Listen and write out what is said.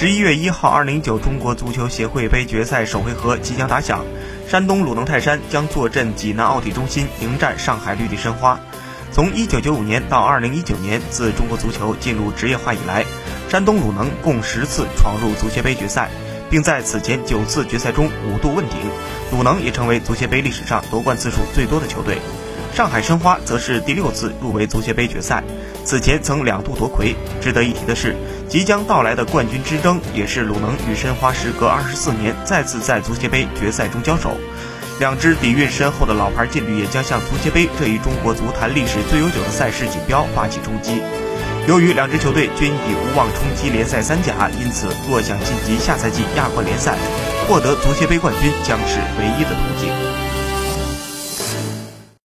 十一月一号，二零一九中国足球协会杯决赛首回合即将打响，山东鲁能泰山将坐镇济南奥体中心迎战上海绿地申花。从一九九五年到二零一九年，自中国足球进入职业化以来，山东鲁能共十次闯入足协杯决赛，并在此前九次决赛中五度问鼎。鲁能也成为足协杯历史上夺冠次数最多的球队。上海申花则是第六次入围足协杯决赛，此前曾两度夺魁。值得一提的是，即将到来的冠军之争也是鲁能与申花时隔二十四年再次在足协杯决赛中交手。两支底蕴深厚的老牌劲旅也将向足协杯这一中国足坛历史最悠久的赛事锦标发起冲击。由于两支球队均已无望冲击联赛三甲，因此若想晋级下赛季亚冠联赛，获得足协杯冠军将是唯一的途径。